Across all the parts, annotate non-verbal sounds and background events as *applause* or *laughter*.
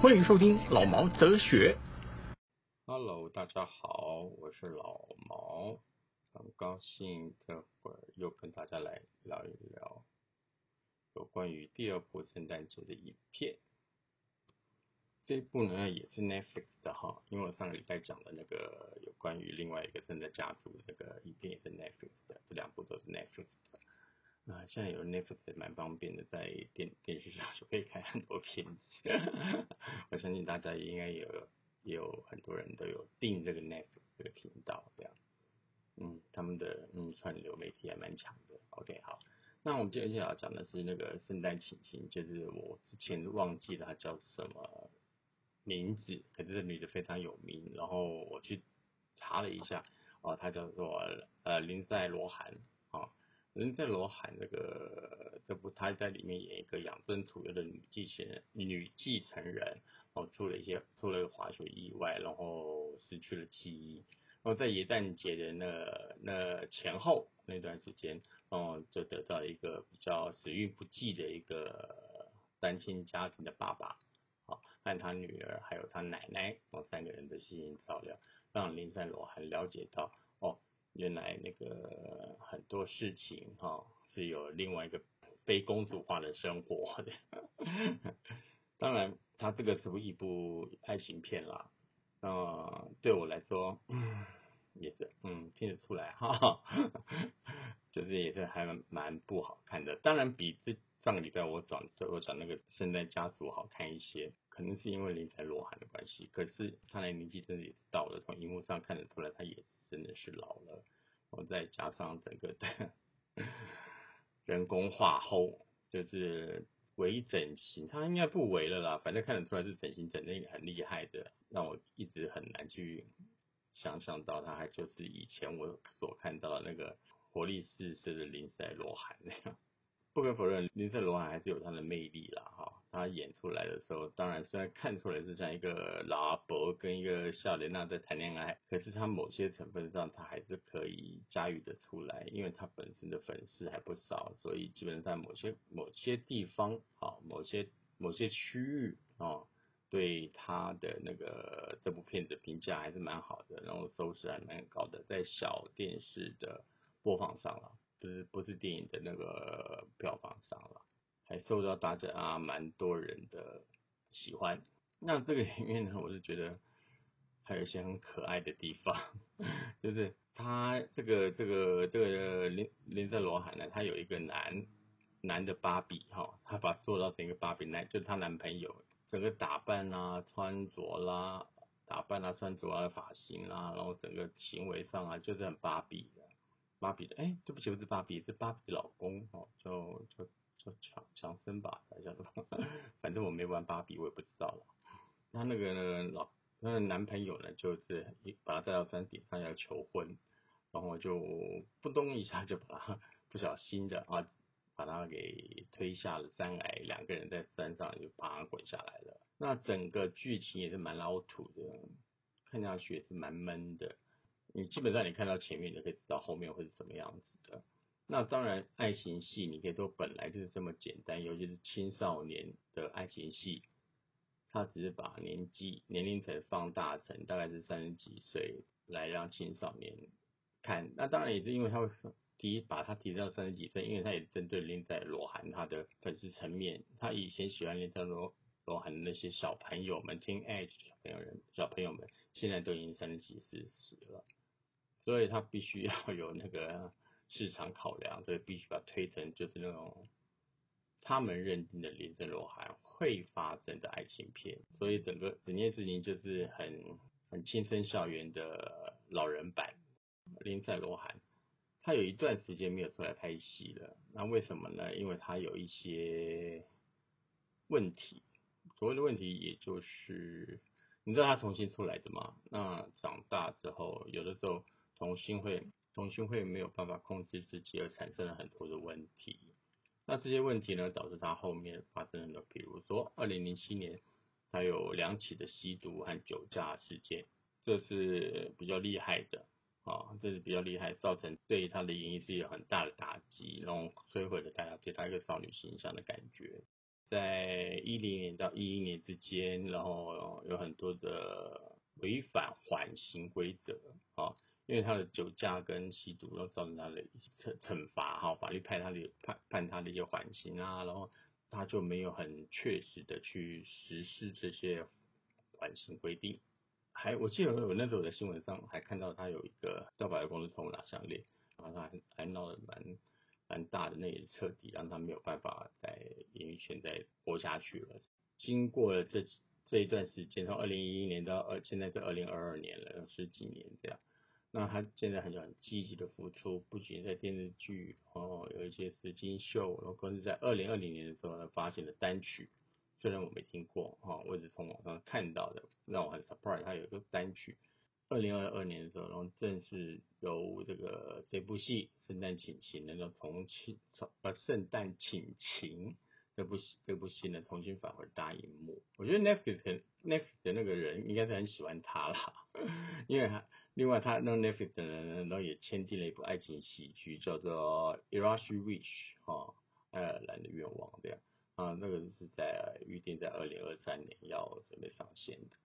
欢迎收听老毛哲学。Hello，大家好，我是老毛，很高兴这会儿又跟大家来聊一聊有关于第二部圣诞节的影片。这一部呢也是 Netflix 的哈，因为我上个礼拜讲的那个有关于另外一个正在家族那个影片也是 Netflix 的，这两部都是 Netflix 的。啊，现在有 Netflix 蛮方便的，在电电视上就可以看很多片子。*laughs* 我相信大家应该有也有很多人都有订这个 Netflix 这个频道，这样，嗯，他们的嗯串流媒体还蛮强的。OK，好，那我们接下来要讲的是那个圣诞亲亲，就是我之前忘记了她叫什么名字，可是这女的非常有名，然后我去查了一下，哦，她叫做呃林赛罗韩，啊、林赛罗韩这个这部她在里面演一个养尊处优的女继承，女继承人。出了一些出了滑雪意外，然后失去了记忆，然后在元旦节的那那前后那段时间，哦，就得到一个比较死运不济的一个单亲家庭的爸爸，好、和他女儿还有他奶奶，哦，三个人的悉心照料，让林赛罗还了解到，哦，原来那个很多事情哈、是有另外一个非公主化的生活的。*laughs* 当然，它这个是一部爱情片啦，呃，对我来说，嗯，也是，嗯，听得出来哈，*laughs* 就是也是还蛮蛮不好看的。当然，比这上个礼拜我讲我转那个圣诞家族好看一些，可能是因为林采罗涵的关系。可是看来年纪真的也是到了，从荧幕上看得出来，他也是真的是老了。我再加上整个的 *laughs* 人工化后，就是。微整形，他应该不微了啦，反正看得出来是整形整的很厉害的，让我一直很难去想象到他还就是以前我所看到的那个活力四射的林赛罗韩那样。不可否认，林赛罗韩还是有他的魅力啦，他演出来的时候，当然虽然看出来是像一个老阿伯跟一个笑莲娜在谈恋爱，可是他某些成分上他还是可以驾驭的出来，因为他本身的粉丝还不少，所以基本上某些某些地方，啊，某些某些区域啊，对他的那个这部片子评价还是蛮好的，然后收视还蛮高的，在小电视的播放上了。不是不是电影的那个票房上了，还受到大家啊蛮多人的喜欢。那这个里面呢，我是觉得还有一些很可爱的地方，*laughs* 就是他这个这个这个林林赛罗韩呢，他有一个男男的芭比哈，他把做到成一个芭比男，就是他男朋友整个打扮啦、穿着啦、打扮啦、穿着啊、发型啦，然后整个行为上啊，就是很芭比的。芭比的，哎，对不起，不是芭比，是芭比的老公哦，就就强强森吧，还叫什么？*laughs* 反正我没玩芭比，我也不知道了。他那个老那个男朋友呢，就是把他带到山顶上要求婚，然后就扑通一下就把他不小心的啊，把他给推下了山崖，两个人在山上就把他滚下来了。那整个剧情也是蛮老土的，看下去也是蛮闷的。你基本上你看到前面，你就可以知道后面会是怎么样子的。那当然，爱情戏你可以说本来就是这么简单，尤其是青少年的爱情戏，他只是把年纪年龄层放大成大概是三十几岁来让青少年看。那当然也是因为他会提把他提到三十几岁，因为他也针对林在罗涵他的粉丝层面，他以前喜欢林在罗罗涵的那些小朋友们，听 age 小朋友人小朋友们，现在都已经三十几四十了。所以他必须要有那个市场考量，所以必须把它推成就是那种他们认定的林正罗涵会发生的爱情片，所以整个整件事情就是很很青春校园的老人版林赛罗涵。他有一段时间没有出来拍戏了，那为什么呢？因为他有一些问题，所谓的问题也就是你知道他童星出来的吗？那长大之后，有的时候童星会童星会没有办法控制自己，而产生了很多的问题。那这些问题呢，导致他后面发生了，比如说二零零七年，他有两起的吸毒和酒驾事件，这是比较厉害的啊，这是比较厉害，造成对他的演艺事业有很大的打击，然后摧毁了大家对他一个少女形象的感觉。在一零年到一一年之间，然后有很多的违反缓刑规则啊，因为他的酒驾跟吸毒，然后造成他的惩惩罚哈，法律判他的判判他的一些缓刑啊，然后他就没有很确实的去实施这些缓刑规定。还我记得我那时候在新闻上还看到他有一个到百货公司偷拿项链，然后他还还闹得蛮。蛮大的，那也彻底让他没有办法在演艺圈再活下去了。经过了这这一段时间，从二零一一年到二现在这二零二二年了，十几年这样。那他现在很很积极的付出，不仅在电视剧哦有一些实境秀，然后更是在二零二零年的时候呢发行了单曲，虽然我没听过哈，我只从网上看到的，让我很 surprise，他有一个单曲。二零二二年的时候，然后正式由这个这部戏《圣诞请情》能够重庆重呃《圣诞请情》这部戏这部戏呢重新返回大荧幕。我觉得 Netflix Netflix 的那个人应该是很喜欢他啦，*laughs* 因为他另外他那 Netflix 的人然后也签订了一部爱情喜剧叫做《Irish Wish》哈爱尔兰的愿望这样啊，那个是在预定在二零二三年要准备上线的。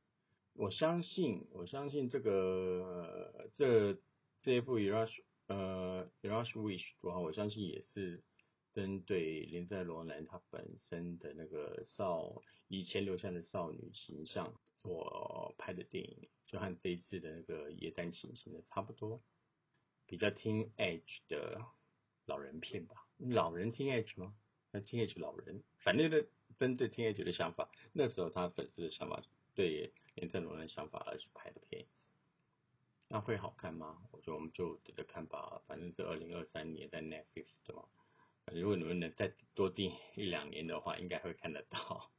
我相信，我相信这个这这一部《Rush》呃《Rush Wish》的话，我相信也是针对林赛罗兰她本身的那个少以前留下的少女形象所拍的电影，就和这一次的那个《野战情形》的差不多，比较听 Edge 的老人片吧？老人听 Edge 吗？那听 Edge 老人，反正的针对听 Edge 的想法，那时候他粉丝的想法。对连正龙的想法而去拍的片子，那会好看吗？我觉得我们就等着看吧。反正是二零二三年在 Netflix 的嘛，如果你们能再多订一两年的话，应该会看得到。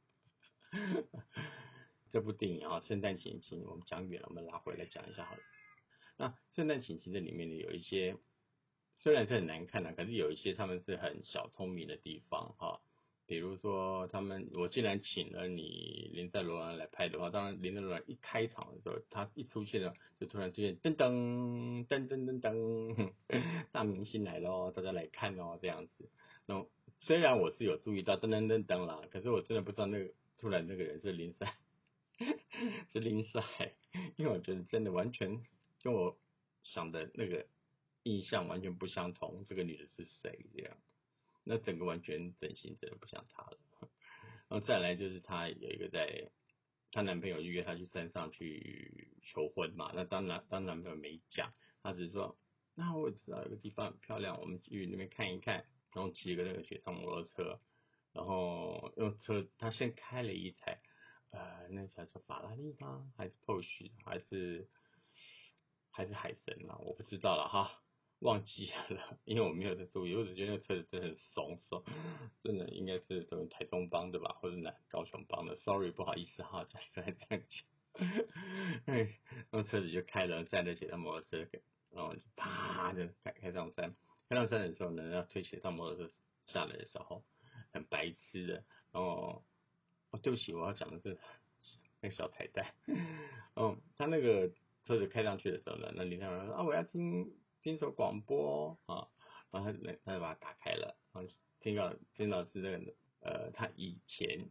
*laughs* 这部电影啊，《圣诞情情》，我们讲远了，我们拉回来讲一下好了。那《圣诞情情》这里面呢，有一些虽然是很难看的，可是有一些他们是很小聪明的地方哈。比如说，他们我既然请了你林赛罗兰来拍的话，当然林赛罗兰一开场的时候，他一出现了，就突然出现噔噔噔噔噔噔，*laughs* 大明星来了，大家来看哦，这样子。那虽然我是有注意到噔噔噔噔啦，可是我真的不知道那个突然那个人是林赛，*laughs* 是林赛，因为我觉得真的完全跟我想的那个印象完全不相同，这个女的是谁这样？那整个完全整形真的不像她了，然后再来就是她有一个在，她男朋友约她去山上去求婚嘛，那当然当男朋友没讲，她只是说，那我知道有个地方很漂亮，我们去那边看一看，然后骑一个那个雪上摩托车，然后用车，他先开了一台，呃，那叫法拉利吗？还是 Porsche？还是还是海神啊？我不知道了哈。忘记了，因为我没有在注意，我只觉得那车子真的很怂怂，真的应该是什么台中帮的吧，或者南高雄帮的，sorry 不好意思哈，再再这样讲，*laughs* 那车子就开了，载着雪上摩托车，然后就啪就开开上山，开上山的时候呢，要推雪上摩托车下来的时候，很白痴的，然后哦对不起，我要讲的是那个小彩蛋，嗯，他那个车子开上去的时候呢，那林太说啊我要听。听首广播啊，然后他他就把它打开了，然后听到听到是那个呃，他以前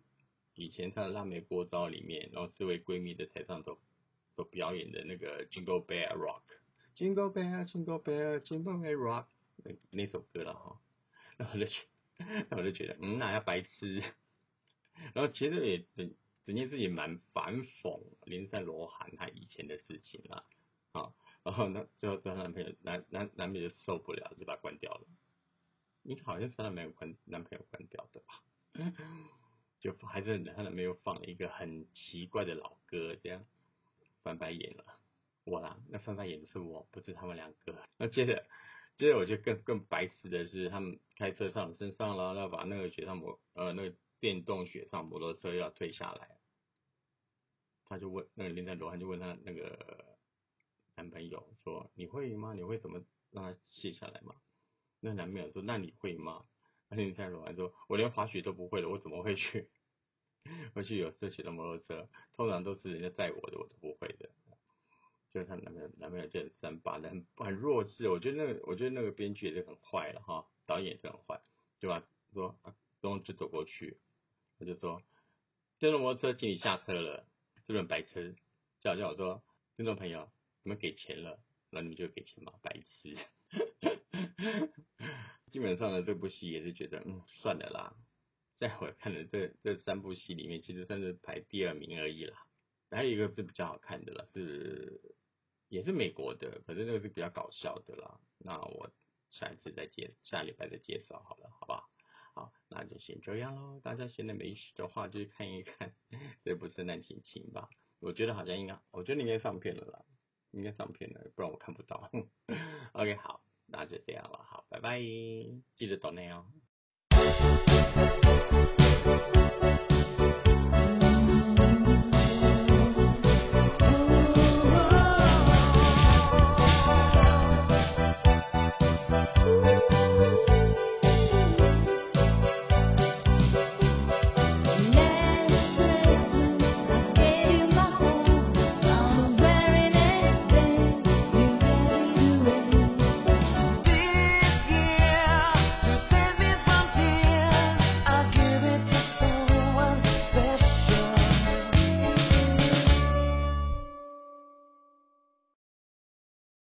以前他的辣妹锅招里面，然后四位闺蜜的台上所所表演的那个 Jingle Bell Rock，Jingle Bell Jingle Bell Jingle Bell Rock 那首歌了哈，*laughs* 然后我就觉，*laughs* 我就觉得嗯，那要白痴，*laughs* 然后其实也整整件事情蛮反讽林赛罗韩他以前的事情了啊。然后呢，最后她男朋友男男男朋友受不了，就把它关掉了。你好像是她没有关男朋友关掉的吧？就还是她男朋友放了一个很奇怪的老歌，这样翻白眼了。我啦，那翻白眼的是我，不是他们两个。那接着接着我就更更白痴的是，他们开车上身上了，要把那个雪上摩呃那个电动雪上摩托车要推下来。他就问那个林黛罗汉就问他那个男朋友说：“你会吗？你会怎么让他卸下来吗？”那男朋友说：“那你会吗？”那林黛罗汉说：“我连滑雪都不会了，我怎么会去？*laughs* 会去有色雪的摩托车？通常都是人家载我的，我都不会的。”就是她男朋友，男朋友就很三八的，很很弱智。我觉得那个，我觉得那个编剧也是很坏了哈，导演也是很坏，对吧？说啊，然后就走过去，我就说，电动摩托车请你下车了，这种白痴，叫叫我说，听众朋友，你们给钱了，那你们就给钱嘛，白痴。*laughs* 基本上呢，这部戏也是觉得，嗯，算了啦，在我看的这这三部戏里面，其实算是排第二名而已啦。还有一个是比较好看的啦，是也是美国的，可是那个是比较搞笑的啦。那我下一次再介，下礼拜再介绍好了，好不好？那就先这样喽。大家闲的没事的话，就去看一看这部《圣诞亲亲》吧。我觉得好像应该，我觉得你应该上片了啦，应该上片了，不然我看不到。OK，好，那就这样了，好，拜拜，记得多内哦。